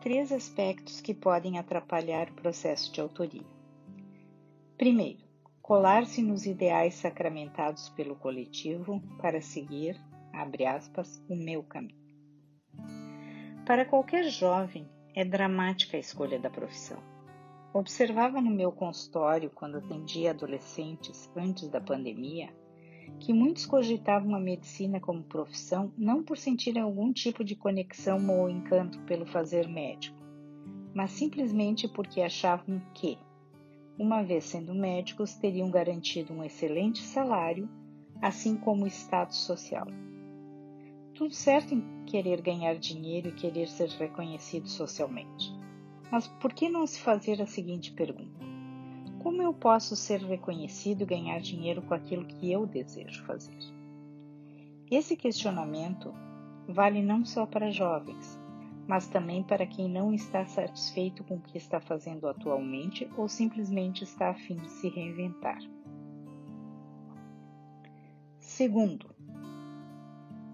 três aspectos que podem atrapalhar o processo de autoria. Primeiro, colar-se nos ideais sacramentados pelo coletivo para seguir, abre aspas, o meu caminho. Para qualquer jovem, é dramática a escolha da profissão. Observava no meu consultório, quando atendia adolescentes antes da pandemia, que muitos cogitavam a medicina como profissão não por sentirem algum tipo de conexão ou encanto pelo fazer médico, mas simplesmente porque achavam que, uma vez sendo médicos, teriam garantido um excelente salário, assim como o status social. Tudo certo em querer ganhar dinheiro e querer ser reconhecido socialmente. Mas por que não se fazer a seguinte pergunta? Como eu posso ser reconhecido e ganhar dinheiro com aquilo que eu desejo fazer? Esse questionamento vale não só para jovens, mas também para quem não está satisfeito com o que está fazendo atualmente ou simplesmente está a fim de se reinventar. Segundo,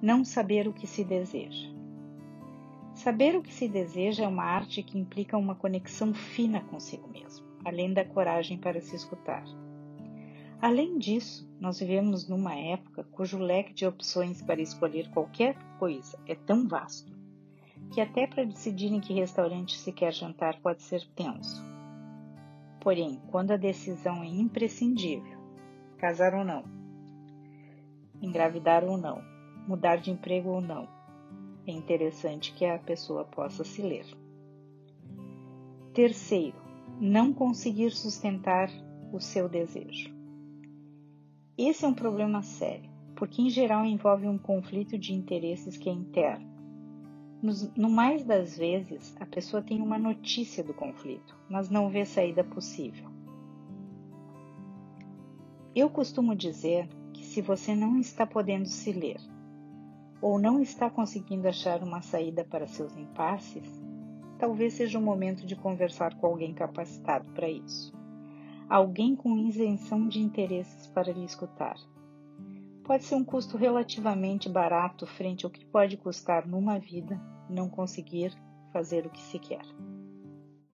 não saber o que se deseja. Saber o que se deseja é uma arte que implica uma conexão fina consigo mesmo, além da coragem para se escutar. Além disso, nós vivemos numa época cujo leque de opções para escolher qualquer coisa é tão vasto que até para decidir em que restaurante se quer jantar pode ser tenso. Porém, quando a decisão é imprescindível, casar ou não, engravidar ou não, mudar de emprego ou não. É interessante que a pessoa possa se ler. Terceiro, não conseguir sustentar o seu desejo. Esse é um problema sério, porque em geral envolve um conflito de interesses que é interno. No mais das vezes, a pessoa tem uma notícia do conflito, mas não vê saída possível. Eu costumo dizer que se você não está podendo se ler ou não está conseguindo achar uma saída para seus impasses, talvez seja o momento de conversar com alguém capacitado para isso. Alguém com isenção de interesses para lhe escutar. Pode ser um custo relativamente barato frente ao que pode custar numa vida não conseguir fazer o que se quer.